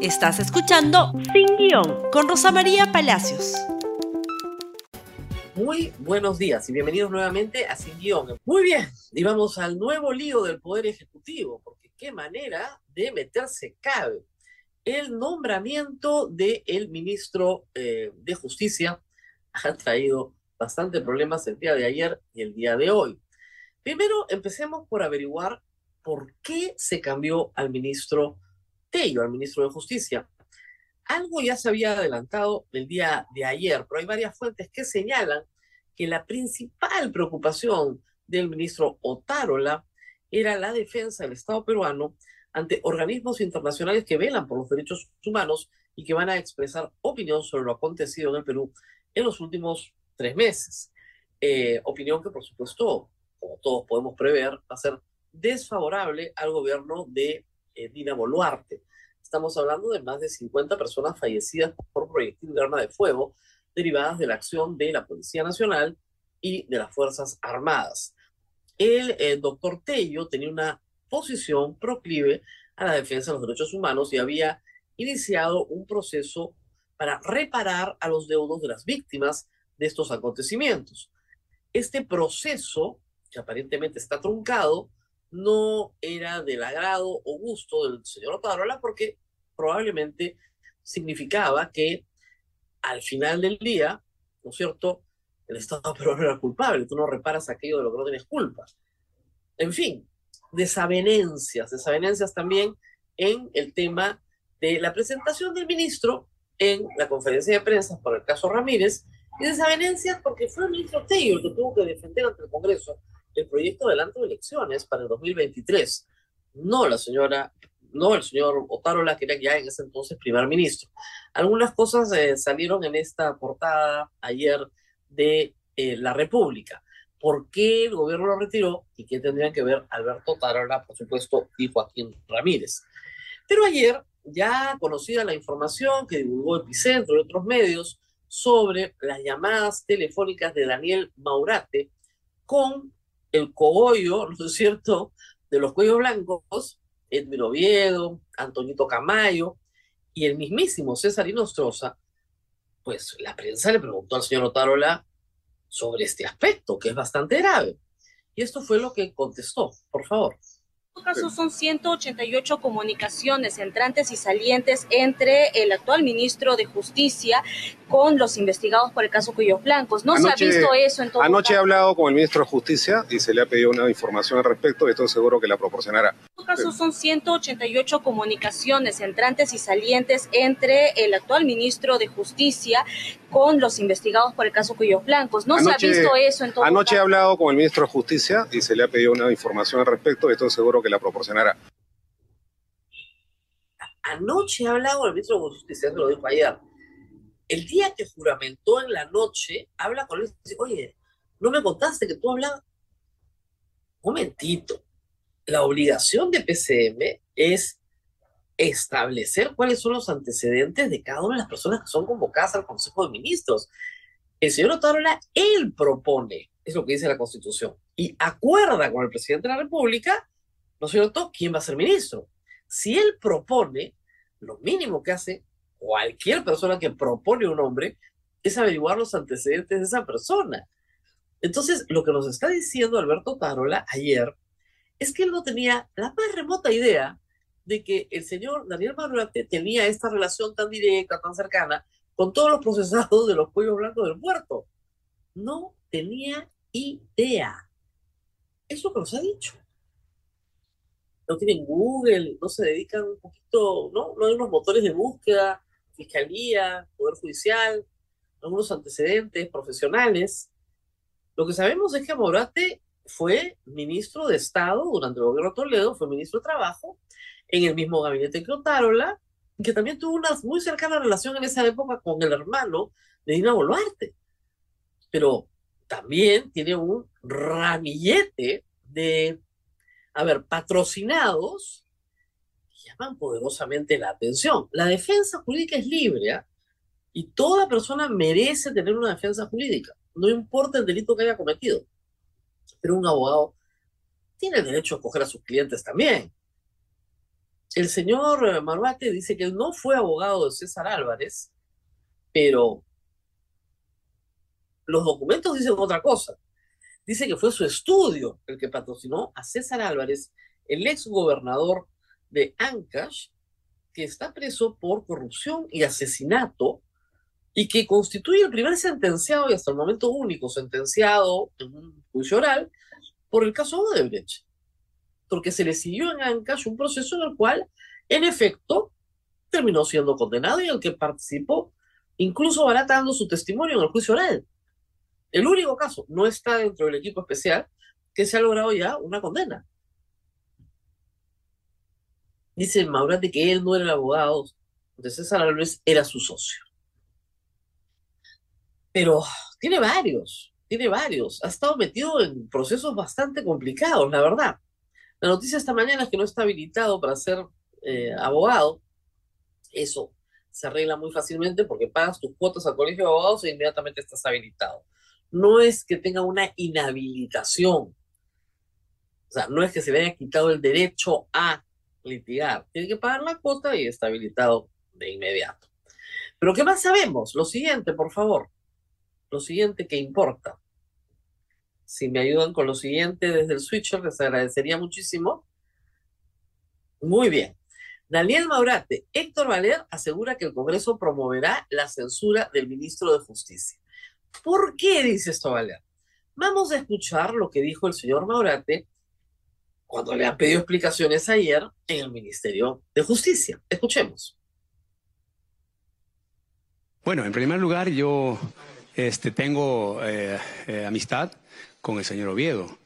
Estás escuchando Sin Guión con Rosa María Palacios. Muy buenos días y bienvenidos nuevamente a Sin Guión. Muy bien, y vamos al nuevo lío del Poder Ejecutivo, porque qué manera de meterse cabe. El nombramiento del el ministro eh, de Justicia ha traído bastante problemas el día de ayer y el día de hoy. Primero, empecemos por averiguar por qué se cambió al ministro Tello, al ministro de Justicia. Algo ya se había adelantado el día de ayer, pero hay varias fuentes que señalan que la principal preocupación del ministro Otárola era la defensa del Estado peruano ante organismos internacionales que velan por los derechos humanos y que van a expresar opinión sobre lo acontecido en el Perú en los últimos tres meses. Eh, opinión que, por supuesto, como todos podemos prever, va a ser desfavorable al gobierno de eh, Dina Boluarte. Estamos hablando de más de 50 personas fallecidas por proyectil de arma de fuego derivadas de la acción de la Policía Nacional y de las Fuerzas Armadas. El eh, doctor Tello tenía una posición proclive a la defensa de los derechos humanos y había iniciado un proceso para reparar a los deudos de las víctimas de estos acontecimientos. Este proceso, que aparentemente está truncado, no era del agrado o gusto del señor Otárola porque probablemente significaba que al final del día, ¿no es cierto?, el Estado peruano era culpable, tú no reparas aquello de lo que no tienes culpa. En fin, desavenencias, desavenencias también en el tema de la presentación del ministro en la conferencia de prensa por el caso Ramírez, y desavenencias porque fue el ministro Tello el que tuvo que defender ante el Congreso el proyecto de adelanto de elecciones para el 2023. No la señora, no el señor Otárola, que era ya en ese entonces primer ministro. Algunas cosas eh, salieron en esta portada ayer de eh, La República. ¿Por qué el gobierno lo retiró? ¿Y qué tendrían que ver Alberto Otárola, por supuesto, y Joaquín Ramírez? Pero ayer, ya conocida la información que divulgó Epicentro y otros medios sobre las llamadas telefónicas de Daniel Maurate con el cogollo, ¿no es cierto?, de los cuellos blancos, Edmir Oviedo, Antonito Camayo y el mismísimo César Inostroza, pues la prensa le preguntó al señor Otárola sobre este aspecto, que es bastante grave. Y esto fue lo que contestó, por favor caso son 188 comunicaciones entrantes y salientes entre el actual ministro de Justicia con los investigados por el caso Cuyos Blancos. No se ha visto eso en todo Anoche he hablado con el ministro de Justicia y se le ha pedido una información al respecto y estoy seguro que la proporcionará. En todo caso son 188 comunicaciones entrantes y salientes entre el actual ministro de Justicia con los investigados por el caso Cuyos Blancos. No se ha visto eso en todo Anoche he hablado con el ministro de Justicia y se le ha pedido una información al respecto y estoy seguro que la proporcionará. Anoche con el ministro de Justicia, lo dijo ayer. El día que juramentó en la noche, habla con él y dice, oye, ¿no me contaste que tú hablabas? Un momentito. La obligación de PCM es establecer cuáles son los antecedentes de cada una de las personas que son convocadas al Consejo de Ministros. El señor Otárola, él propone, es lo que dice la Constitución, y acuerda con el presidente de la República ¿no es cierto?, quién va a ser ministro. Si él propone, lo mínimo que hace cualquier persona que propone un nombre es averiguar los antecedentes de esa persona. Entonces, lo que nos está diciendo Alberto Tarola ayer es que él no tenía la más remota idea de que el señor Daniel Marulate tenía esta relación tan directa, tan cercana, con todos los procesados de los cuellos blancos del puerto. No tenía idea. Eso que nos ha dicho no tienen Google, no se dedican un poquito, ¿no? No hay unos motores de búsqueda, fiscalía, poder judicial, algunos antecedentes profesionales. Lo que sabemos es que Morate fue ministro de Estado durante el gobierno de Toledo, fue ministro de Trabajo, en el mismo gabinete que Otárola, que también tuvo una muy cercana relación en esa época con el hermano de Dina Boluarte. Pero también tiene un ramillete de a ver, patrocinados, llaman poderosamente la atención. La defensa jurídica es libre ¿ah? y toda persona merece tener una defensa jurídica, no importa el delito que haya cometido. Pero un abogado tiene el derecho a escoger a sus clientes también. el señor Marbate dice que no fue abogado de César Álvarez, pero los documentos dicen otra cosa. Dice que fue su estudio el que patrocinó a César Álvarez, el ex gobernador de Ancash, que está preso por corrupción y asesinato y que constituye el primer sentenciado y hasta el momento único sentenciado en un juicio oral por el caso Odebrecht. Porque se le siguió en Ancash un proceso en el cual, en efecto, terminó siendo condenado y el que participó, incluso baratando su testimonio en el juicio oral. El único caso no está dentro del equipo especial que se ha logrado ya una condena. Dice Maurate que él no era el abogado de César Álvarez, era su socio. Pero tiene varios, tiene varios. Ha estado metido en procesos bastante complicados, la verdad. La noticia esta mañana es que no está habilitado para ser eh, abogado. Eso se arregla muy fácilmente porque pagas tus cuotas al colegio de abogados e inmediatamente estás habilitado. No es que tenga una inhabilitación. O sea, no es que se le haya quitado el derecho a litigar. Tiene que pagar la cuota y está habilitado de inmediato. Pero ¿qué más sabemos? Lo siguiente, por favor. Lo siguiente que importa. Si me ayudan con lo siguiente desde el switcher, les agradecería muchísimo. Muy bien. Daniel Maurate, Héctor Valer asegura que el Congreso promoverá la censura del ministro de Justicia. ¿Por qué dice esto Valer? Vamos a escuchar lo que dijo el señor Maurate cuando le han pedido explicaciones ayer en el Ministerio de Justicia. Escuchemos. Bueno, en primer lugar, yo este, tengo eh, eh, amistad con el señor Oviedo.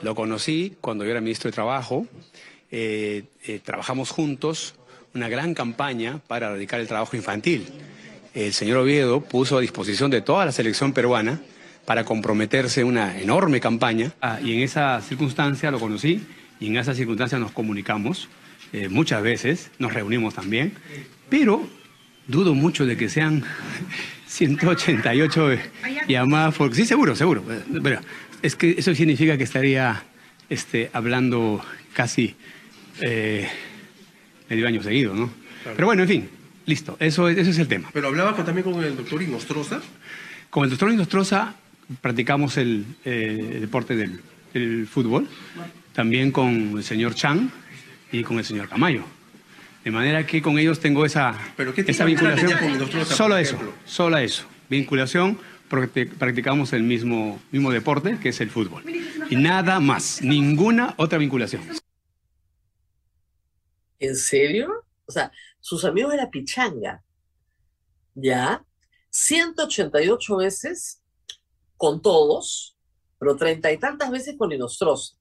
Lo conocí cuando yo era ministro de Trabajo. Eh, trabajamos juntos una gran campaña para erradicar el trabajo infantil. El señor Oviedo puso a disposición de toda la selección peruana para comprometerse una enorme campaña. Ah, y en esa circunstancia lo conocí y en esa circunstancia nos comunicamos eh, muchas veces, nos reunimos también, pero dudo mucho de que sean 188 llamadas, porque sí, seguro, seguro, pero es que eso significa que estaría este, hablando casi eh, medio año seguido, ¿no? Pero bueno, en fin, listo, eso, eso es el tema. ¿Pero hablaba también con el doctor Inostroza? Con el doctor Inostroza practicamos el, eh, deporte del, fútbol también con el señor Chang y con el señor Camayo. De manera que con ellos tengo esa, esa vinculación. solo eso, solo eso. Vinculación porque practicamos el mismo, mismo deporte, que es el fútbol. Y nada más, ninguna otra vinculación. ¿En serio? O sea, sus amigos de la pichanga, ¿ya? 188 veces con todos, pero treinta y tantas veces con Inostroza.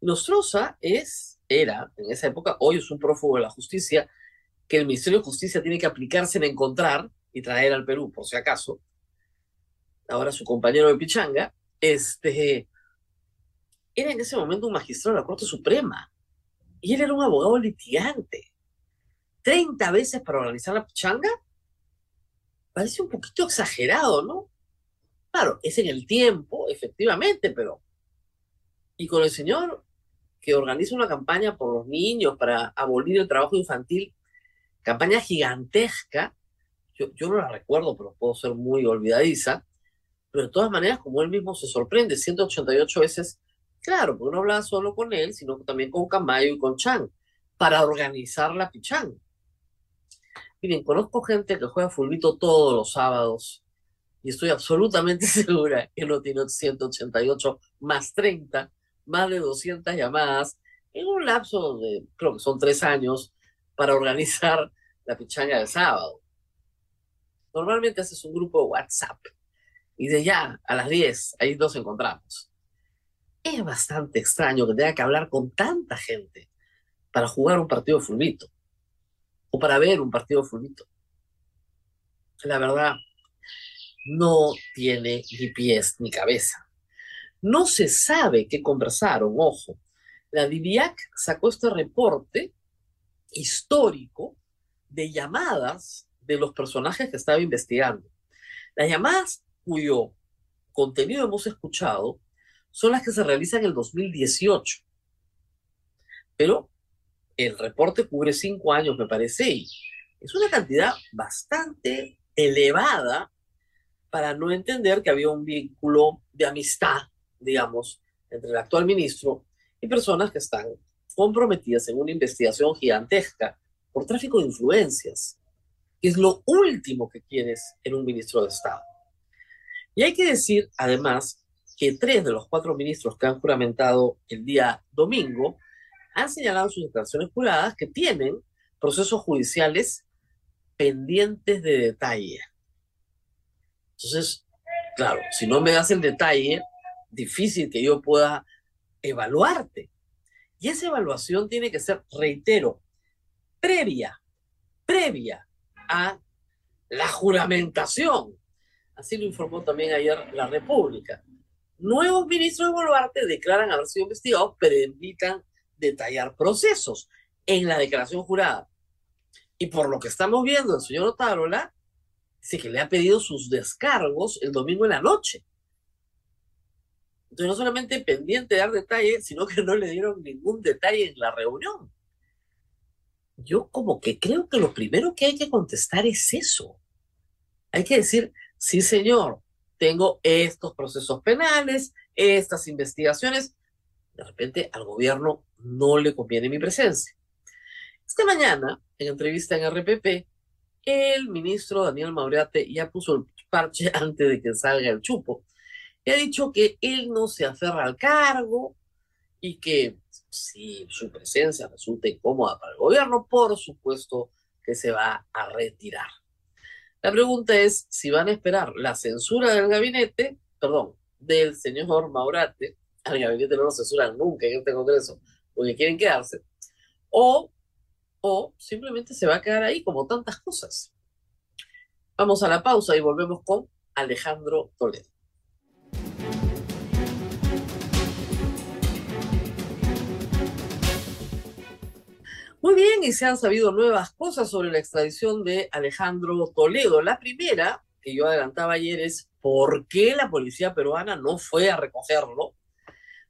Nostroza es, era, en esa época, hoy es un prófugo de la justicia, que el Ministerio de Justicia tiene que aplicarse en encontrar y traer al Perú, por si acaso. Ahora su compañero de Pichanga, este, era en ese momento un magistrado de la Corte Suprema. Y él era un abogado litigante. 30 veces para organizar la Pichanga. Parece un poquito exagerado, ¿no? Claro, es en el tiempo, efectivamente, pero... Y con el señor que organiza una campaña por los niños para abolir el trabajo infantil, campaña gigantesca, yo, yo no la recuerdo, pero puedo ser muy olvidadiza, pero de todas maneras, como él mismo se sorprende, 188 veces, claro, porque no hablaba solo con él, sino también con Camayo y con Chan, para organizar la Pichán. Miren, conozco gente que juega fulbito todos los sábados y estoy absolutamente segura que no tiene 188 más 30 más de 200 llamadas en un lapso de, creo que son tres años, para organizar la pichanga del sábado. Normalmente haces un grupo de WhatsApp y de ya a las 10 ahí nos encontramos. Es bastante extraño que tenga que hablar con tanta gente para jugar un partido de fulbito o para ver un partido de fulbito. La verdad, no tiene ni pies ni cabeza. No se sabe qué conversaron, ojo. La DIVIAC sacó este reporte histórico de llamadas de los personajes que estaba investigando. Las llamadas cuyo contenido hemos escuchado son las que se realizan en el 2018. Pero el reporte cubre cinco años, me parece, y es una cantidad bastante elevada para no entender que había un vínculo de amistad, digamos, entre el actual ministro y personas que están comprometidas en una investigación gigantesca por tráfico de influencias, es lo último que quieres en un ministro de Estado. Y hay que decir, además, que tres de los cuatro ministros que han juramentado el día domingo han señalado en sus declaraciones juradas que tienen procesos judiciales pendientes de detalle. Entonces, claro, si no me das el detalle, difícil que yo pueda evaluarte. Y esa evaluación tiene que ser, reitero, previa, previa a la juramentación. Así lo informó también ayer la República. Nuevos ministros de Boluarte declaran haber sido investigados, pero invitan detallar procesos en la declaración jurada. Y por lo que estamos viendo, el señor Otárola dice que le ha pedido sus descargos el domingo en la noche. Entonces, no solamente pendiente de dar detalles, sino que no le dieron ningún detalle en la reunión. Yo como que creo que lo primero que hay que contestar es eso. Hay que decir, sí señor, tengo estos procesos penales, estas investigaciones. De repente al gobierno no le conviene mi presencia. Esta mañana, en entrevista en RPP, el ministro Daniel Mauriate ya puso el parche antes de que salga el chupo y ha dicho que él no se aferra al cargo y que si su presencia resulta incómoda para el gobierno, por supuesto que se va a retirar. La pregunta es si van a esperar la censura del gabinete, perdón, del señor Maurate, al gabinete no lo censuran nunca en este Congreso, porque quieren quedarse, o o simplemente se va a quedar ahí como tantas cosas. Vamos a la pausa y volvemos con Alejandro Toledo. Muy bien, y se han sabido nuevas cosas sobre la extradición de Alejandro Toledo. La primera, que yo adelantaba ayer, es por qué la policía peruana no fue a recogerlo.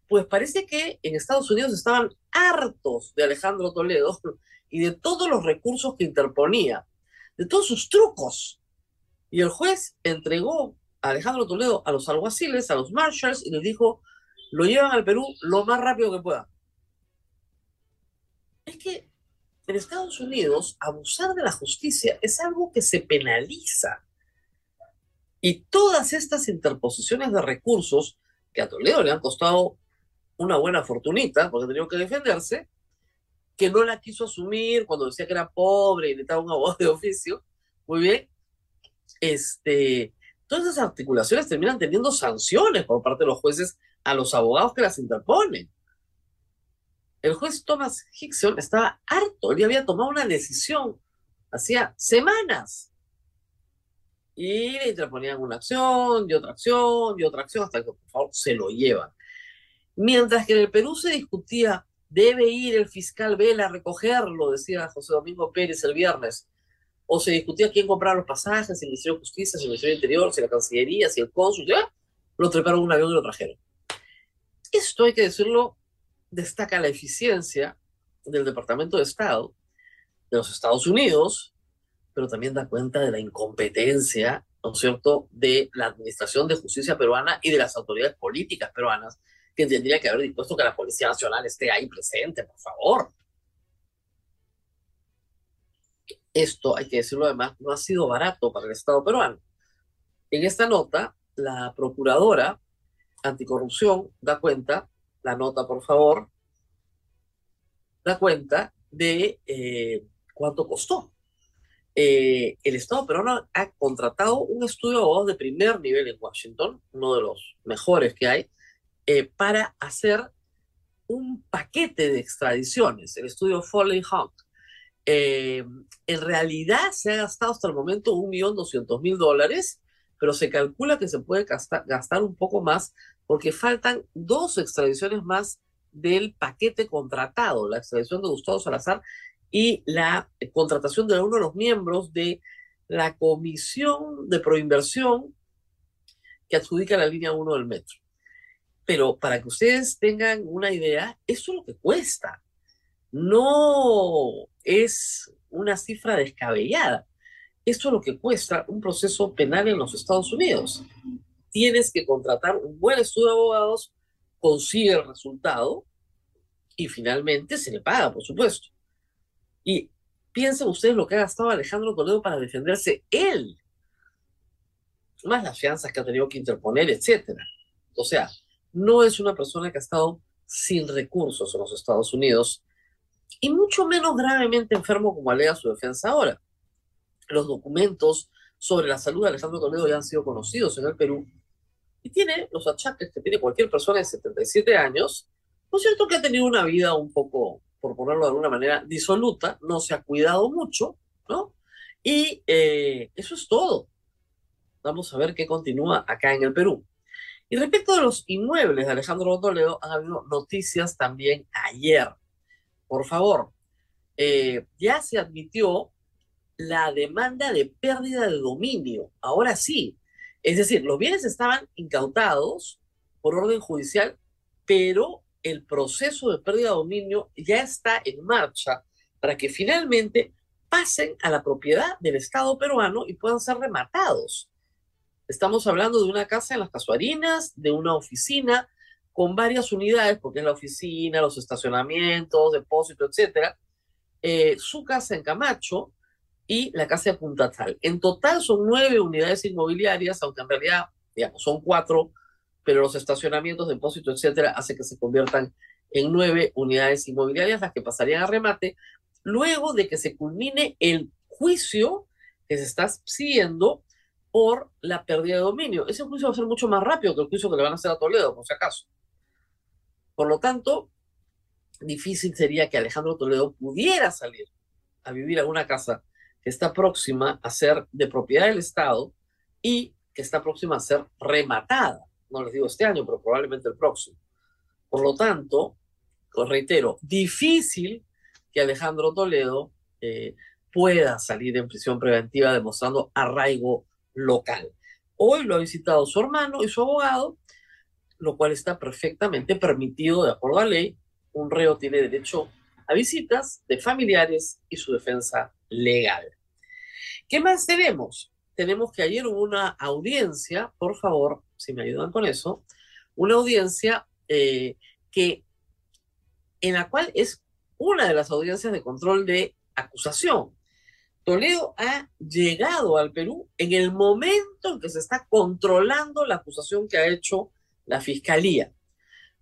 Pues parece que en Estados Unidos estaban hartos de Alejandro Toledo y de todos los recursos que interponía, de todos sus trucos. Y el juez entregó a Alejandro Toledo a los alguaciles, a los marshals, y les dijo, lo llevan al Perú lo más rápido que puedan. Es que en Estados Unidos abusar de la justicia es algo que se penaliza. Y todas estas interposiciones de recursos, que a Toledo le han costado una buena fortunita, porque tenido que defenderse, que no la quiso asumir cuando decía que era pobre y necesitaba un abogado de oficio. Muy bien. Este, todas esas articulaciones terminan teniendo sanciones por parte de los jueces a los abogados que las interponen. El juez Thomas Hickson estaba harto, él había tomado una decisión hacía semanas. Y le interponían una acción, y otra acción, y otra acción, hasta que por favor se lo llevan. Mientras que en el Perú se discutía Debe ir el fiscal Vela a recogerlo, decía José Domingo Pérez el viernes. O se discutía quién compraba los pasajes, si el Ministerio de Justicia, si el Ministerio Interior, si la Cancillería, si el cónsul, ya lo treparon un avión y lo trajeron. Esto hay que decirlo, destaca la eficiencia del Departamento de Estado de los Estados Unidos, pero también da cuenta de la incompetencia, ¿no es cierto?, de la Administración de Justicia peruana y de las autoridades políticas peruanas que tendría que haber dispuesto que la Policía Nacional esté ahí presente, por favor. Esto, hay que decirlo además, no ha sido barato para el Estado peruano. En esta nota, la Procuradora Anticorrupción da cuenta, la nota por favor, da cuenta de eh, cuánto costó. Eh, el Estado peruano ha contratado un estudio de abogados de primer nivel en Washington, uno de los mejores que hay, eh, para hacer un paquete de extradiciones, el estudio Foley Hunt. Eh, en realidad se ha gastado hasta el momento 1.200.000 dólares, pero se calcula que se puede gastar, gastar un poco más porque faltan dos extradiciones más del paquete contratado, la extradición de Gustavo Salazar y la contratación de uno de los miembros de la Comisión de Proinversión que adjudica la línea 1 del metro pero para que ustedes tengan una idea, eso es lo que cuesta. no es una cifra descabellada. Esto es lo que cuesta un proceso penal en los Estados Unidos. Tienes que contratar un buen estudio de abogados, consigue el resultado y finalmente se le paga, por supuesto. Y piensen ustedes lo que ha gastado Alejandro Toledo para defenderse él, más las fianzas que ha tenido que interponer, etcétera. O sea, no es una persona que ha estado sin recursos en los Estados Unidos y mucho menos gravemente enfermo como alega su defensa ahora. Los documentos sobre la salud de Alejandro Toledo ya han sido conocidos en el Perú y tiene los achaques que tiene cualquier persona de 77 años, ¿no es cierto que ha tenido una vida un poco, por ponerlo de alguna manera, disoluta, no se ha cuidado mucho, ¿no? Y eh, eso es todo. Vamos a ver qué continúa acá en el Perú. Y respecto a los inmuebles de Alejandro Toledo, han habido noticias también ayer. Por favor, eh, ya se admitió la demanda de pérdida de dominio. Ahora sí. Es decir, los bienes estaban incautados por orden judicial, pero el proceso de pérdida de dominio ya está en marcha para que finalmente pasen a la propiedad del Estado peruano y puedan ser rematados. Estamos hablando de una casa en las Casuarinas, de una oficina con varias unidades, porque es la oficina, los estacionamientos, depósito, etcétera. Eh, su casa en Camacho y la casa de Punta Tal. En total son nueve unidades inmobiliarias, aunque en realidad, digamos, son cuatro, pero los estacionamientos, depósito, etcétera, hace que se conviertan en nueve unidades inmobiliarias, las que pasarían a remate, luego de que se culmine el juicio que se está siguiendo por la pérdida de dominio. Ese juicio va a ser mucho más rápido que el juicio que le van a hacer a Toledo, por si acaso. Por lo tanto, difícil sería que Alejandro Toledo pudiera salir a vivir en una casa que está próxima a ser de propiedad del Estado y que está próxima a ser rematada. No les digo este año, pero probablemente el próximo. Por lo tanto, os reitero, difícil que Alejandro Toledo eh, pueda salir en prisión preventiva demostrando arraigo local. Hoy lo ha visitado su hermano y su abogado, lo cual está perfectamente permitido de acuerdo a la ley. Un reo tiene derecho a visitas de familiares y su defensa legal. ¿Qué más tenemos? Tenemos que ayer hubo una audiencia, por favor, si me ayudan con eso, una audiencia eh, que en la cual es una de las audiencias de control de acusación. Toledo ha llegado al Perú en el momento en que se está controlando la acusación que ha hecho la Fiscalía.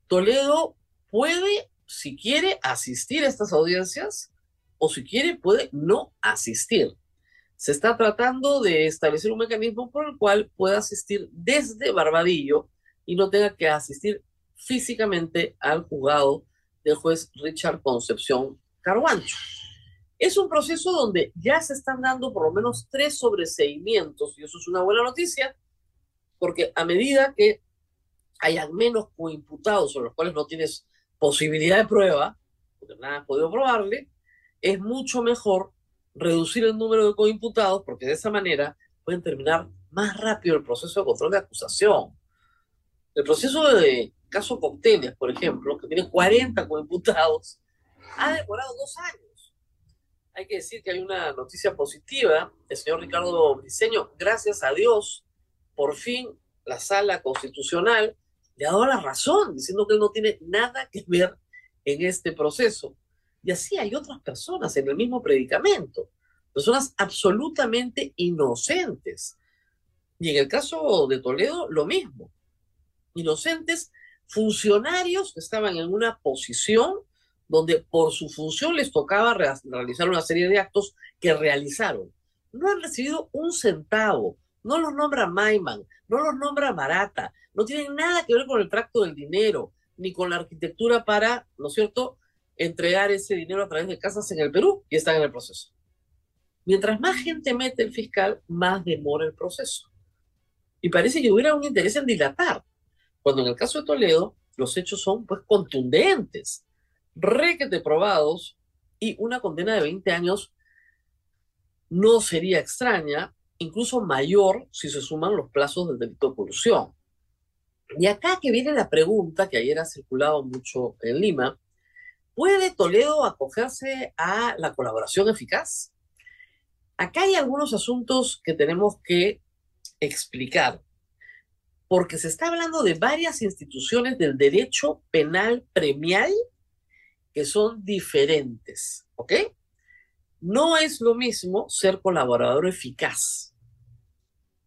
Toledo puede, si quiere, asistir a estas audiencias o si quiere, puede no asistir. Se está tratando de establecer un mecanismo por el cual pueda asistir desde Barbadillo y no tenga que asistir físicamente al juzgado del juez Richard Concepción Carguancho. Es un proceso donde ya se están dando por lo menos tres sobreseimientos y eso es una buena noticia porque a medida que hayan menos coimputados sobre los cuales no tienes posibilidad de prueba, porque nada has podido probarle, es mucho mejor reducir el número de coimputados porque de esa manera pueden terminar más rápido el proceso de control de acusación. El proceso de caso Cocteles, por ejemplo, que tiene 40 coimputados, ha demorado dos años hay que decir que hay una noticia positiva. El señor Ricardo Briceño, gracias a Dios, por fin la sala constitucional le ha dado la razón, diciendo que él no tiene nada que ver en este proceso. Y así hay otras personas en el mismo predicamento, personas absolutamente inocentes. Y en el caso de Toledo, lo mismo. Inocentes funcionarios que estaban en una posición donde por su función les tocaba realizar una serie de actos que realizaron. No han recibido un centavo, no los nombra Maiman, no los nombra Marata, no tienen nada que ver con el tracto del dinero, ni con la arquitectura para, ¿no es cierto?, entregar ese dinero a través de casas en el Perú y están en el proceso. Mientras más gente mete el fiscal, más demora el proceso. Y parece que hubiera un interés en dilatar, cuando en el caso de Toledo los hechos son pues contundentes requete probados y una condena de 20 años no sería extraña, incluso mayor si se suman los plazos del delito de colusión. Y acá que viene la pregunta que ayer ha circulado mucho en Lima, ¿Puede Toledo acogerse a la colaboración eficaz? Acá hay algunos asuntos que tenemos que explicar, porque se está hablando de varias instituciones del derecho penal premial que son diferentes, ¿ok? No es lo mismo ser colaborador eficaz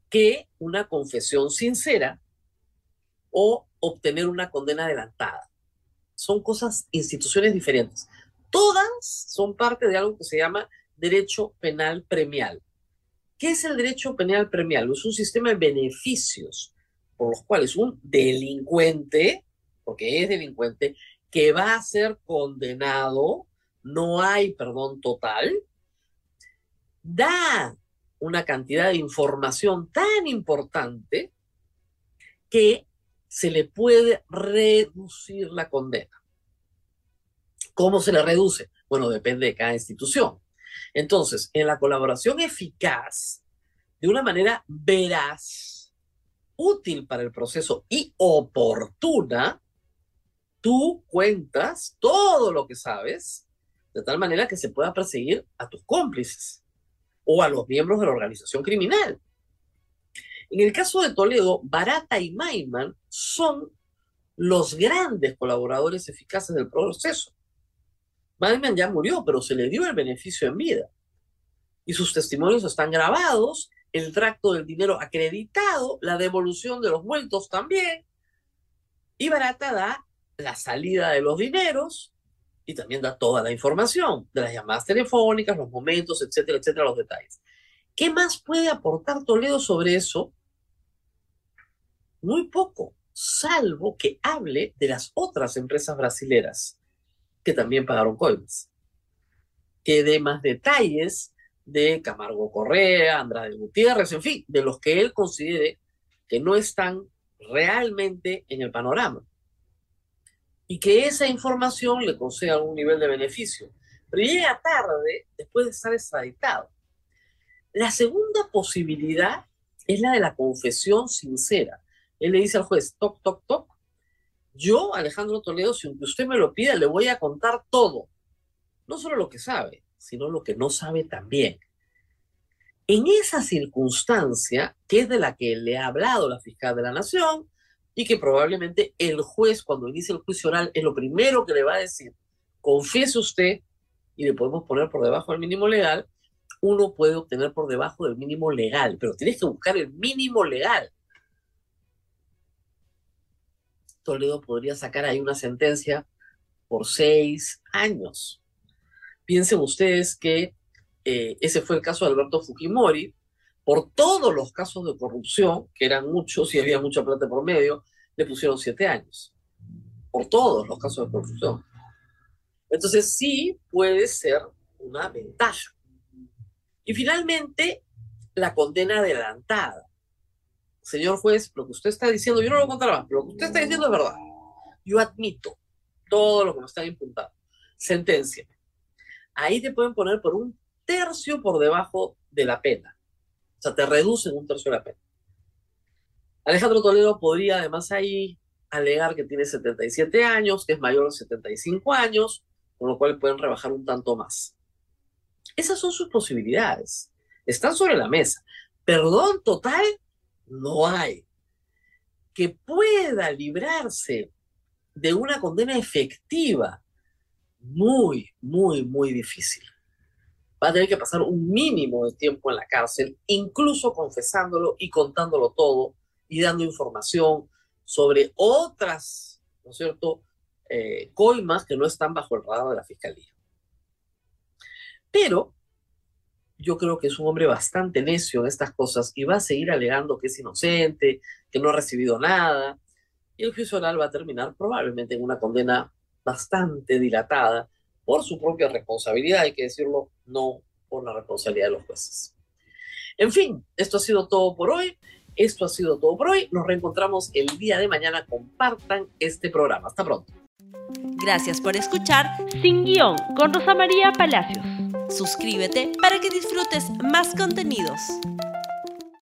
que una confesión sincera o obtener una condena adelantada. Son cosas, instituciones diferentes. Todas son parte de algo que se llama derecho penal premial. ¿Qué es el derecho penal premial? Es un sistema de beneficios por los cuales un delincuente, porque es delincuente, que va a ser condenado, no hay perdón total, da una cantidad de información tan importante que se le puede reducir la condena. ¿Cómo se le reduce? Bueno, depende de cada institución. Entonces, en la colaboración eficaz, de una manera veraz, útil para el proceso y oportuna, tú cuentas todo lo que sabes, de tal manera que se pueda perseguir a tus cómplices o a los miembros de la organización criminal. En el caso de Toledo, Barata y Maiman son los grandes colaboradores eficaces del proceso. Maiman ya murió, pero se le dio el beneficio en vida. Y sus testimonios están grabados, el tracto del dinero acreditado, la devolución de los vueltos también. Y Barata da la salida de los dineros y también da toda la información de las llamadas telefónicas, los momentos, etcétera, etcétera, los detalles. ¿Qué más puede aportar Toledo sobre eso? Muy poco, salvo que hable de las otras empresas brasileras que también pagaron coimas. Que dé más detalles de Camargo Correa, Andrade Gutiérrez, en fin, de los que él considere que no están realmente en el panorama. Y que esa información le conceda algún nivel de beneficio. Pero llega tarde después de estar extraditado. La segunda posibilidad es la de la confesión sincera. Él le dice al juez, toc, toc, toc, yo, Alejandro Toledo, si usted me lo pida, le voy a contar todo. No solo lo que sabe, sino lo que no sabe también. En esa circunstancia, que es de la que le ha hablado la fiscal de la Nación, y que probablemente el juez, cuando inicie el juicio oral, es lo primero que le va a decir, confiese usted, y le podemos poner por debajo del mínimo legal, uno puede obtener por debajo del mínimo legal, pero tienes que buscar el mínimo legal. Toledo podría sacar ahí una sentencia por seis años. Piensen ustedes que eh, ese fue el caso de Alberto Fujimori, por todos los casos de corrupción, que eran muchos y había mucha plata por medio, le pusieron siete años. Por todos los casos de corrupción. Entonces sí puede ser una ventaja. Y finalmente, la condena adelantada señor juez, lo que usted está diciendo, yo no lo voy a contar más, pero lo que usted está diciendo es verdad. Yo admito todo lo que me está imputando. Sentencia. Ahí te pueden poner por un tercio por debajo de la pena. O sea, te reducen un tercio de la pena. Alejandro Toledo podría además ahí alegar que tiene 77 años, que es mayor de 75 años, con lo cual pueden rebajar un tanto más. Esas son sus posibilidades. Están sobre la mesa. Perdón total, no hay. Que pueda librarse de una condena efectiva, muy, muy, muy difícil. Va a tener que pasar un mínimo de tiempo en la cárcel, incluso confesándolo y contándolo todo y dando información sobre otras, ¿no es cierto?, eh, coimas que no están bajo el radar de la fiscalía. Pero yo creo que es un hombre bastante necio en estas cosas y va a seguir alegando que es inocente, que no ha recibido nada. Y el juicio oral va a terminar probablemente en una condena bastante dilatada por su propia responsabilidad, hay que decirlo, no por la responsabilidad de los jueces. En fin, esto ha sido todo por hoy. Esto ha sido todo por hoy. Nos reencontramos el día de mañana. Compartan este programa. Hasta pronto. Gracias por escuchar Sin Guión con Rosa María Palacios. Suscríbete para que disfrutes más contenidos.